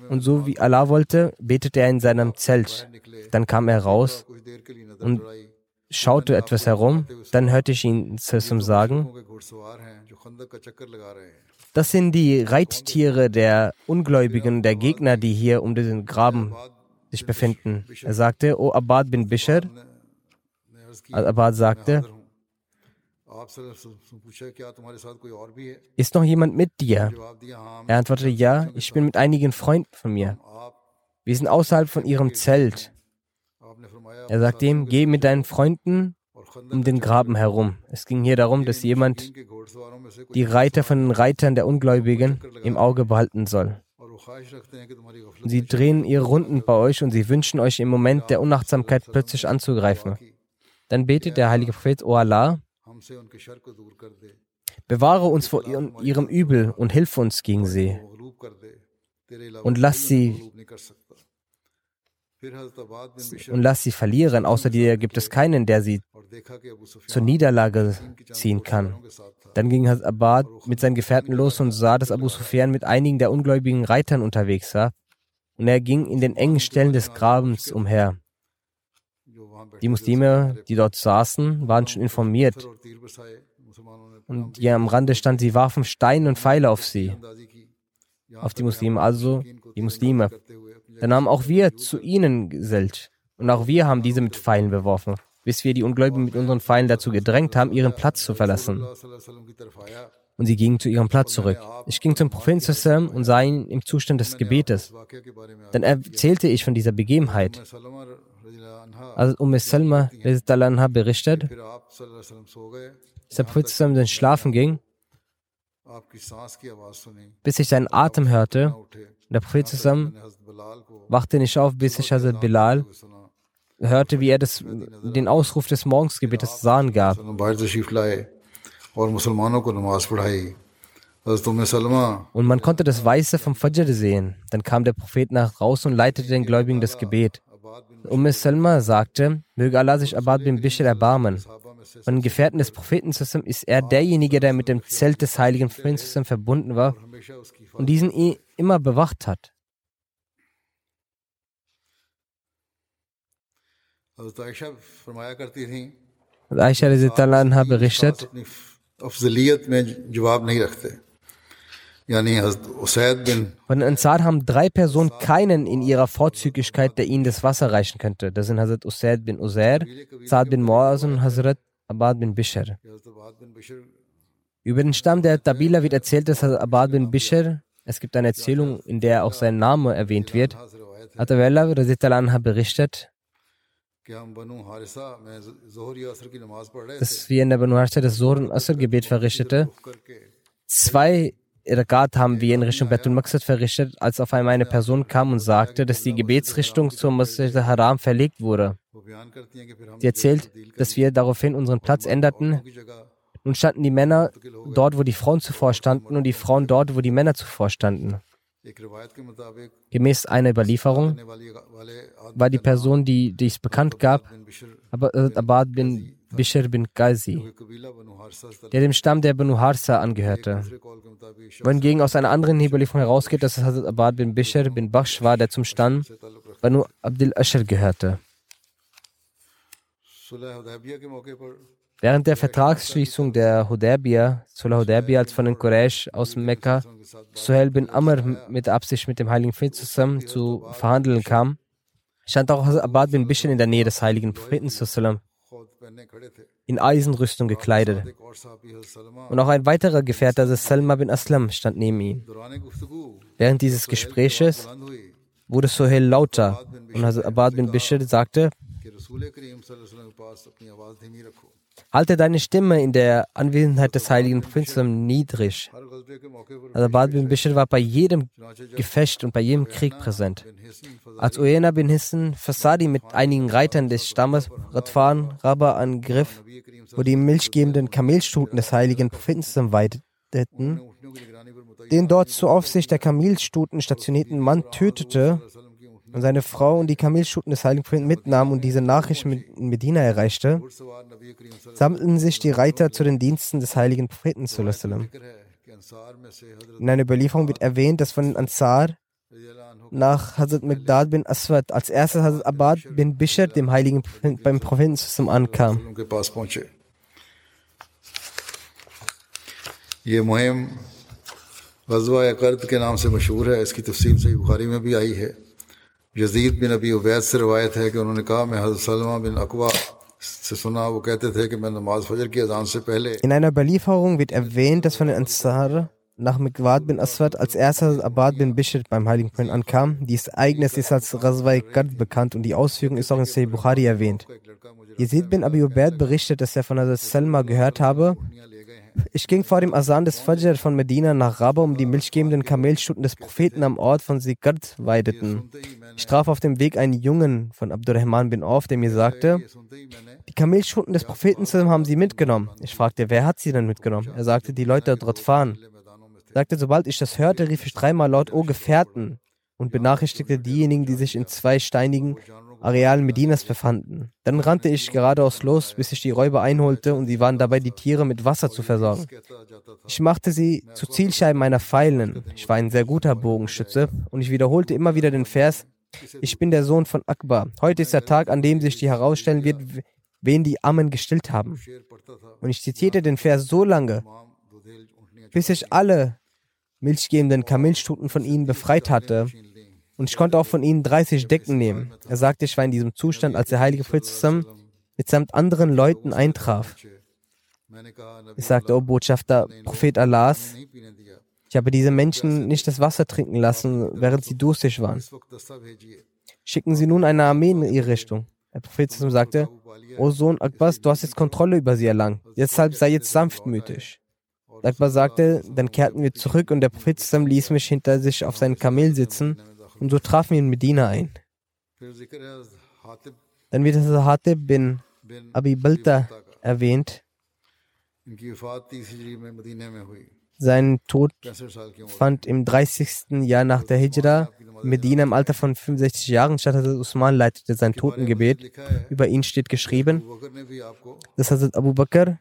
Und so wie Allah wollte, betete er in seinem Zelt. Dann kam er raus und schaute etwas herum. Dann hörte ich ihn zum sagen, das sind die Reittiere der Ungläubigen, der Gegner, die hier um diesen Graben sich befinden. Er sagte, O Abad bin Bishr, Al-Abbad sagte, ist noch jemand mit dir? Er antwortete, ja, ich bin mit einigen Freunden von mir. Wir sind außerhalb von ihrem Zelt. Er sagte ihm, geh mit deinen Freunden um den Graben herum. Es ging hier darum, dass jemand die Reiter von den Reitern der Ungläubigen im Auge behalten soll. Sie drehen ihre Runden bei euch und sie wünschen euch im Moment der Unachtsamkeit plötzlich anzugreifen. Dann betet der heilige Prophet, O Allah, bewahre uns vor ihrem Übel und hilf uns gegen sie. Und lass sie und lass sie verlieren. Außer dir gibt es keinen, der sie zur Niederlage ziehen kann. Dann ging Abad mit seinen Gefährten los und sah, dass Abu Sufyan mit einigen der ungläubigen Reitern unterwegs war. Und er ging in den engen Stellen des Grabens umher. Die Muslime, die dort saßen, waren schon informiert. Und die am Rande stand, sie warfen Steine und Pfeile auf sie, auf die Muslime, also die Muslime. Dann haben auch wir zu ihnen gesellt. Und auch wir haben diese mit Pfeilen beworfen, bis wir die Ungläubigen mit unseren Pfeilen dazu gedrängt haben, ihren Platz zu verlassen. Und sie gingen zu ihrem Platz zurück. Ich ging zum Propheten und sah ihn im Zustand des Gebetes. Dann erzählte ich von dieser Begebenheit. Also Umm Salma berichtet, dass der Prophet dann schlafen ging, bis ich seinen Atem hörte. Der Prophet wachte nicht auf, bis ich Hazrat Bilal hörte, wie er das, den Ausruf des Morgensgebetes Sahn gab. Und man konnte das Weiße vom Fajr sehen. Dann kam der Prophet nach draußen und leitete den Gläubigen das Gebet. Umm Salma sagte, möge Allah sich Abad bin Bishr erbarmen. Von den Gefährten des Propheten ist er derjenige, der mit dem Zelt des heiligen Propheten verbunden war und diesen immer bewacht hat. Aisha berichtet, von den Ansar haben drei Personen keinen in ihrer Vorzüglichkeit, der ihnen das Wasser reichen könnte. Das sind Hazrat Usaid bin Uzair, Saad bin Muaz und Hazrat Abad bin Bishr. Über den Stamm der Tabila wird erzählt, dass Hazrat Abad bin Bishr, es gibt eine Erzählung, in der auch sein Name erwähnt wird. Atawella berichtet, dass wir in der Banu Harisa das Zohr und Asr-Gebet verrichtete. Zwei Rakat haben wir in Richtung Betul Maqsad verrichtet, als auf einmal eine Person kam und sagte, dass die Gebetsrichtung zur Masjid Haram verlegt wurde. Sie erzählt, dass wir daraufhin unseren Platz änderten. Nun standen die Männer dort, wo die Frauen zuvor standen, und die Frauen dort, wo die Männer zuvor standen. Gemäß einer Überlieferung war die Person, die dies bekannt gab, Abad bin Bishr bin Qazi, der dem Stamm der Banu Harsa angehörte. Wohingegen aus einer anderen Überlieferung herausgeht, dass es Hazrat Abad bin Bishr bin Bakhsh war, der zum Stamm Banu Abdul Ashr gehörte. Während der Vertragsschließung der Hudaybiyah, Sulah Hudaybiyah, als von den Quraysh aus Mekka Suhail bin Amr mit Absicht mit dem heiligen Prophet zusammen zu verhandeln kam, stand auch Abad bin Bishr in der Nähe des heiligen Propheten in Eisenrüstung gekleidet. Und auch ein weiterer Gefährte, also Salma bin Aslam, stand neben ihm. Während dieses Gespräches wurde Suhail lauter und Abad bin Bishr sagte, Halte deine Stimme in der Anwesenheit des heiligen Propheten niedrig. Also Bad bin Bishr war bei jedem Gefecht und bei jedem Krieg präsent. Als Uyena bin Hissen Fasadi mit einigen Reitern des Stammes Radfan Rabba angriff, wo die milchgebenden Kamelstuten des heiligen Propheten weideten, den dort zur Aufsicht der Kamelstuten stationierten Mann tötete, und seine Frau und die Kamelschuten des Heiligen Propheten mitnahmen und diese Nachricht in Medina erreichte, sammelten sich die Reiter zu den Diensten des Heiligen Propheten. In einer Überlieferung wird erwähnt, dass von den Ansar nach Hazrat Magdad bin Aswad als erstes Hazrat Abad bin Bishr dem Heiligen Propheten, beim Propheten ankam. یہ مہم غزوہ کرد کے نام سے مشہور ہے اس یزید بن ابی عبید سے روایت ہے کہ انہوں نے کہا میں حضرت سلمہ بن اقوا In einer Überlieferung wird erwähnt, dass von den Ansar nach Miqwad bin Aswad als erster Abad bin Bishr beim Heiligen Propheten ankam. Dieses Ereignis ist als Razwai Gad bekannt und die Ausführung ist auch in Sayyid Bukhari erwähnt. Yazid bin Abi Ubaid berichtet, dass er von Hazrat Salma gehört habe, ich ging vor dem Asan des Fajr von Medina nach Rabba, um die milchgebenden Kamelstuten des Propheten am Ort von Sikard weideten. Ich traf auf dem Weg einen Jungen von Abdurrahman bin Auf, der mir sagte, die Kamelstuten des Propheten haben sie mitgenommen. Ich fragte, wer hat sie denn mitgenommen? Er sagte, die Leute dort fahren. Er sagte, sobald ich das hörte, rief ich dreimal laut, O Gefährten, und benachrichtigte diejenigen, die sich in zwei steinigen Arealen Medinas befanden. Dann rannte ich geradeaus los, bis ich die Räuber einholte und sie waren dabei, die Tiere mit Wasser zu versorgen. Ich machte sie zu Zielscheiben meiner Pfeilen. Ich war ein sehr guter Bogenschütze und ich wiederholte immer wieder den Vers, ich bin der Sohn von Akbar. Heute ist der Tag, an dem sich die herausstellen wird, wen die Ammen gestillt haben. Und ich zitierte den Vers so lange, bis ich alle milchgebenden Kamelstuten von ihnen befreit hatte und ich konnte auch von ihnen 30 Decken nehmen. Er sagte, ich war in diesem Zustand, als der heilige Prophet zusammen mitsamt anderen Leuten eintraf. Ich sagte, oh Botschafter, Prophet Allahs, ich habe diese Menschen nicht das Wasser trinken lassen, während sie durstig waren. Schicken Sie nun eine Armee in ihre Richtung. Der Prophet sagte, O Sohn Akbas, du hast jetzt Kontrolle über sie erlangt. Deshalb sei jetzt sanftmütig. Akbar sagte, dann kehrten wir zurück und der Prophet ließ mich hinter sich auf seinem Kamel sitzen und so trafen wir in Medina ein. Dann wird das Hatib bin Abi Balta erwähnt. Sein Tod fand im 30. Jahr nach der Hijra in Medina im Alter von 65 Jahren statt. Hazrat Usman leitete sein Totengebet. Über ihn steht geschrieben, dass Hazrat Abu Bakr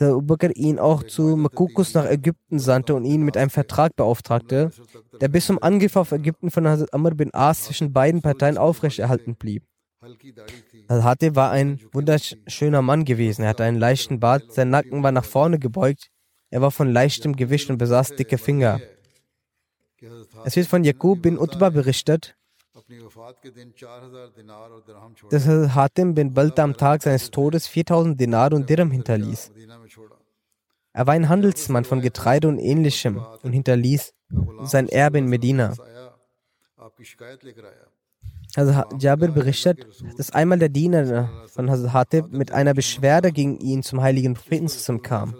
der Abu Bakr ihn auch zu Makukus nach Ägypten sandte und ihn mit einem Vertrag beauftragte, der bis zum Angriff auf Ägypten von Hazrat Amr bin As zwischen beiden Parteien aufrechterhalten blieb. Al-Hati war ein wunderschöner Mann gewesen. Er hatte einen leichten Bart, sein Nacken war nach vorne gebeugt, er war von leichtem Gewicht und besaß dicke Finger. Es wird von Jakub bin Utbah berichtet, dass Hatim bin Balta am Tag seines Todes 4000 Dinar und Dirham hinterließ. Er war ein Handelsmann von Getreide und ähnlichem und hinterließ sein Erbe in Medina. Also Jabir berichtet, dass einmal der Diener von Hazrat Hatib mit einer Beschwerde gegen ihn zum heiligen Propheten zusammenkam.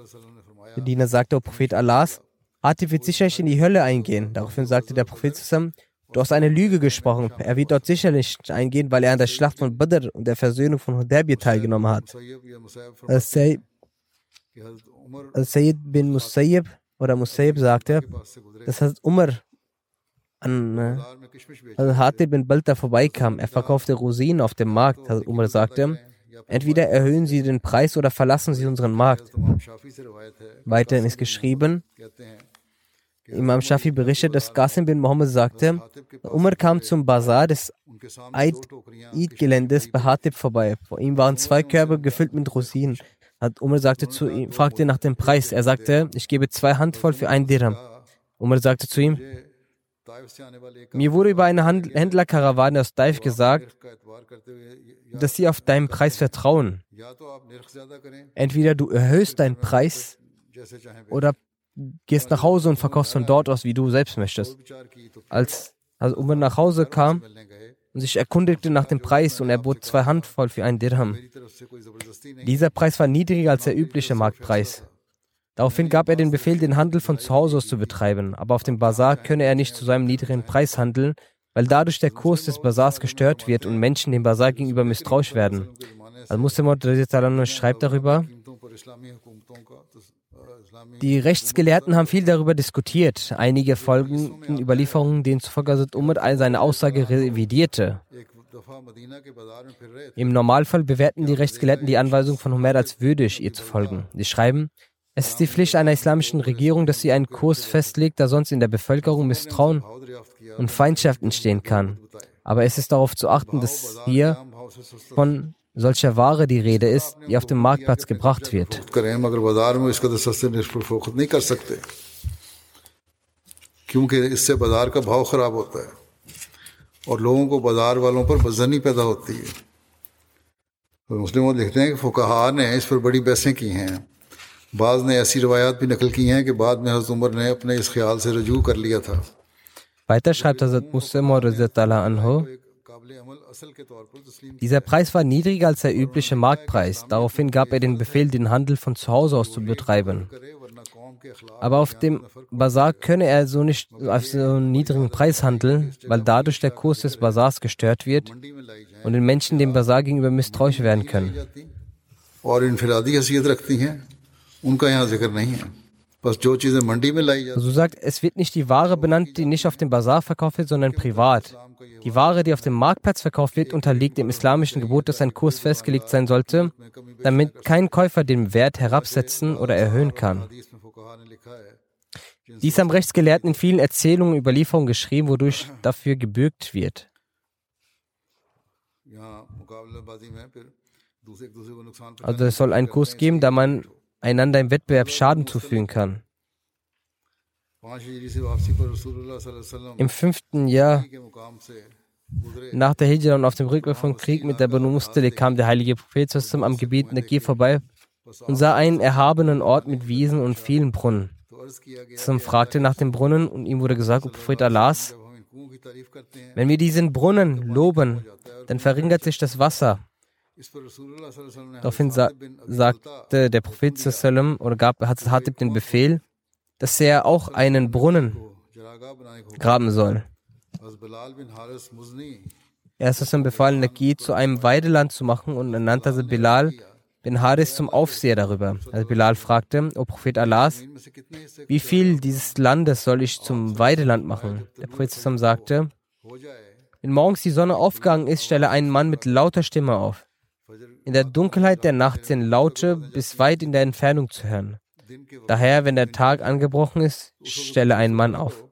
Der Diener sagte, O Prophet Allahs, Hatib wird sicherlich in die Hölle eingehen. Daraufhin sagte der Prophet zusammen, Du hast eine Lüge gesprochen. Er wird dort sicherlich eingehen, weil er an der Schlacht von Badr und der Versöhnung von Hudaybiyah teilgenommen hat. Al-Sayyid bin Musayyib oder Musayyib sagte, dass Hazrat Umar an äh, Hatib bin Balta vorbeikam. Er verkaufte Rosinen auf dem Markt. Hazrat Umar sagte, entweder erhöhen Sie den Preis oder verlassen Sie unseren Markt. Weiterhin ist geschrieben, Imam Shafi berichtet, dass Qasim bin Mohammed sagte, Umar kam zum Bazar des Eid-Geländes bei Hatib vorbei. Vor ihm waren zwei Körbe gefüllt mit Rosinen. Hat Umar sagte zu ihm, fragte nach dem Preis. Er sagte, ich gebe zwei Handvoll für ein Dirham. Umar sagte zu ihm, mir wurde über eine Händlerkarawane aus Daif gesagt, dass sie auf deinen Preis vertrauen. Entweder du erhöhst deinen Preis oder gehst nach Hause und verkaufst von dort aus, wie du selbst möchtest. Als also Umar nach Hause kam und sich erkundigte nach dem Preis und er bot zwei Handvoll für einen Dirham. Dieser Preis war niedriger als der übliche Marktpreis. Daraufhin gab er den Befehl, den Handel von zu Hause aus zu betreiben, aber auf dem Bazar könne er nicht zu seinem niedrigen Preis handeln, weil dadurch der Kurs des Bazars gestört wird und Menschen dem Bazar gegenüber misstrauisch werden. Al-Muslim schreibt darüber, die Rechtsgelehrten haben viel darüber diskutiert. Einige folgenden Überlieferungen, denen zufolge Hazrat Umar seine Aussage revidierte. Im Normalfall bewerten die Rechtsgelehrten die Anweisung von Homer als würdig, ihr zu folgen. Sie schreiben, es ist die Pflicht einer islamischen Regierung, dass sie einen Kurs festlegt, da sonst in der Bevölkerung Misstrauen und Feindschaft entstehen kann. Aber es ist darauf zu achten, dass hier von solcher Ware die Rede ist, die auf dem Marktplatz gebracht wird. کیونکہ بھاؤ خراب ہوتا اور لوگوں کو بازار والوں پر بزنی پیدا ہوتی ہے۔ لکھتے ہیں کہ فقہا نے اس پر بڑی بحثیں کی ہیں۔ بعض نے ایسی روایات بھی نقل کی ہیں کہ بعد میں حضرت عمر نے اپنے اس خیال سے رجوع کر لیا تھا۔ Dieser Preis war niedriger als der übliche Marktpreis. Daraufhin gab er den Befehl, den Handel von zu Hause aus zu betreiben. Aber auf dem Bazar könne er so nicht auf so einen niedrigen Preis handeln, weil dadurch der Kurs des Bazars gestört wird und den Menschen dem Bazar gegenüber misstrauisch werden können. Und in so sagt, es wird nicht die Ware benannt, die nicht auf dem Bazar verkauft wird, sondern privat. Die Ware, die auf dem Marktplatz verkauft wird, unterliegt dem islamischen Gebot, dass ein Kurs festgelegt sein sollte, damit kein Käufer den Wert herabsetzen oder erhöhen kann. Dies haben Rechtsgelehrten in vielen Erzählungen und Überlieferungen geschrieben, wodurch dafür gebürgt wird. Also es soll einen Kurs geben, da man einander im Wettbewerb Schaden zufügen kann. Im fünften Jahr nach der Hijra und auf dem Rückweg vom Krieg mit der Banu Mustali kam der heilige Prophet zum am Gebet Nagir vorbei und sah einen erhabenen Ort mit Wiesen und vielen Brunnen. Zum fragte nach dem Brunnen und ihm wurde gesagt, O Prophet Allahs, wenn wir diesen Brunnen loben, dann verringert sich das Wasser. Daraufhin sa sagte der Prophet sallam, oder gab, hat Hatib den Befehl, dass er auch einen Brunnen graben soll. Er ist dann befahl, Naki zu einem Weideland zu machen und ernannte also Bilal bin Haris zum Aufseher darüber. Also Bilal fragte, O Prophet Allahs, wie viel dieses Landes soll ich zum Weideland machen? Der Prophet sagte, wenn morgens die Sonne aufgegangen ist, stelle einen Mann mit lauter Stimme auf in der Dunkelheit der Nacht sind Laute bis weit in der Entfernung zu hören. Daher, wenn der Tag angebrochen ist, stelle einen Mann auf.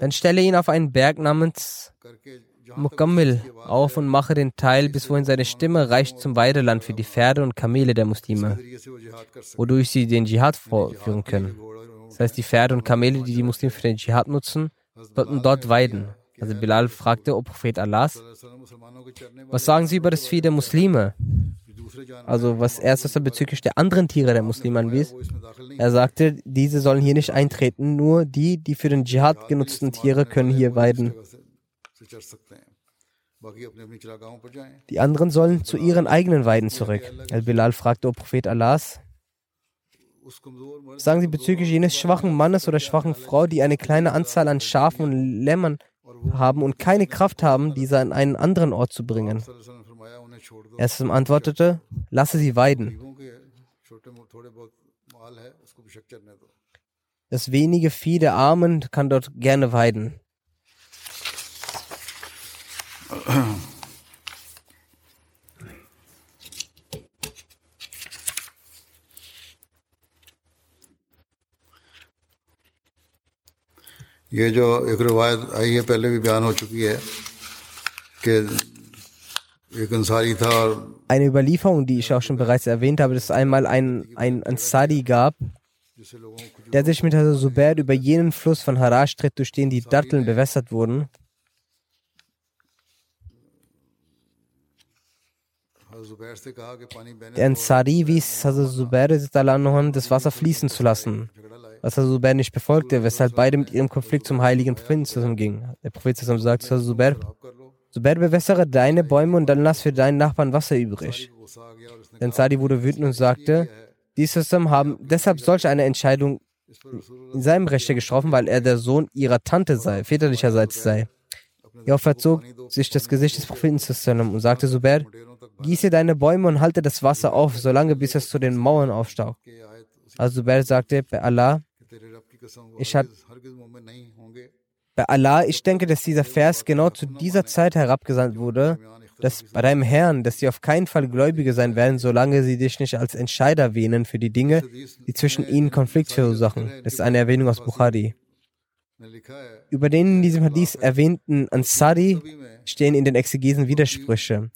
Dann stelle ihn auf einen Berg namens Mukammil auf und mache den Teil, bis wohin seine Stimme reicht zum Weideland für die Pferde und Kamele der Muslime, wodurch sie den Dschihad vorführen können. Das heißt, die Pferde und Kamele, die die Muslime für den Dschihad nutzen, sollten dort weiden. Also Bilal fragte, o Prophet Allahs, was sagen Sie über das Vieh der Muslime? Also was erst, was er bezüglich der anderen Tiere der Muslime anwies. Er sagte, diese sollen hier nicht eintreten, nur die, die für den Dschihad genutzten Tiere können hier weiden. Die anderen sollen zu ihren eigenen Weiden zurück. Also Al-Bilal fragte, o Prophet Allahs, sagen Sie bezüglich jenes schwachen Mannes oder schwachen Frau, die eine kleine Anzahl an Schafen und Lämmern haben und keine Kraft haben, diese an einen anderen Ort zu bringen. Er antwortete, lasse sie weiden. Das wenige Vieh der Armen kann dort gerne weiden. ये जो एक रवायत आई है पहले भी बयान हो चुकी है कि एक अंसारी था और Eine Überlieferung, die ich auch schon bereits erwähnt habe, dass es einmal ein, ein Ansari gab, जिससे लोगों को der sich mit Hazrat Zubair über jenen Fluss von Harash stritt, durch den die Datteln bewässert wurden. हज़रत जुबैर से कहा कि पानी बहने Der Ansari wies Hazrat Zubair anhu, das Wasser fließen zu lassen, was Hazrat Zubair nicht befolgte, weshalb beide mit ihrem Konflikt zum heiligen Propheten gingen. Der Prophet sagt zu Hazrat Zubair, Zubair bewässere deine Bäume und dann lass für deinen Nachbarn Wasser übrig. Denn Sadi wurde wütend und sagte, die Sisters haben deshalb solch eine Entscheidung in seinem Rechte getroffen, weil er der Sohn ihrer Tante sei, väterlicherseits sei. Hierauf verzog sich das Gesicht des Propheten und sagte Zubair, gieße deine Bäume und halte das Wasser auf, solange bis es zu den Mauern aufstaucht. Also Zubair sagte, bei Allah, ich habe bei Allah, ich denke, dass dieser Vers genau zu dieser Zeit herabgesandt wurde, dass bei deinem Herrn, dass sie auf keinen Fall Gläubige sein werden, solange sie dich nicht als Entscheider wähnen für die Dinge, die zwischen ihnen Konflikt verursachen. Das ist eine Erwähnung aus Bukhari. Über den in diesem Hadith erwähnten Ansari stehen in den Exegesen Widersprüche.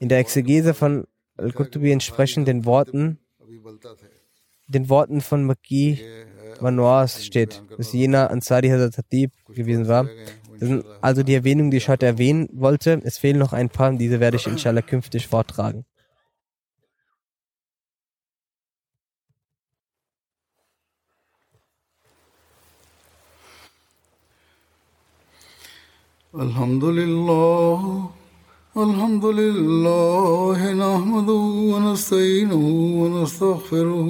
In der Exegese von Al-Qutubi entsprechen den Worten, den Worten von Maki Manoas steht, dass jener Ansari Hazrat Hatib gewesen war. Das sind also die Erwähnungen, die ich heute erwähnen wollte. Es fehlen noch ein paar, diese werde ich inshallah künftig vortragen. الحمد لله الحمد لله نحمده ونستعينه ونستغفره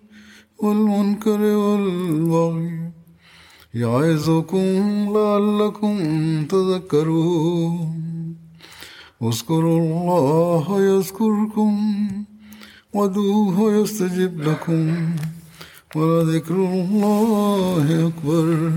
والمنكر والبغي يعظكم لعلكم تذكرون. اذكروا الله يذكركم ودوه يستجب لكم ولذكر الله أكبر.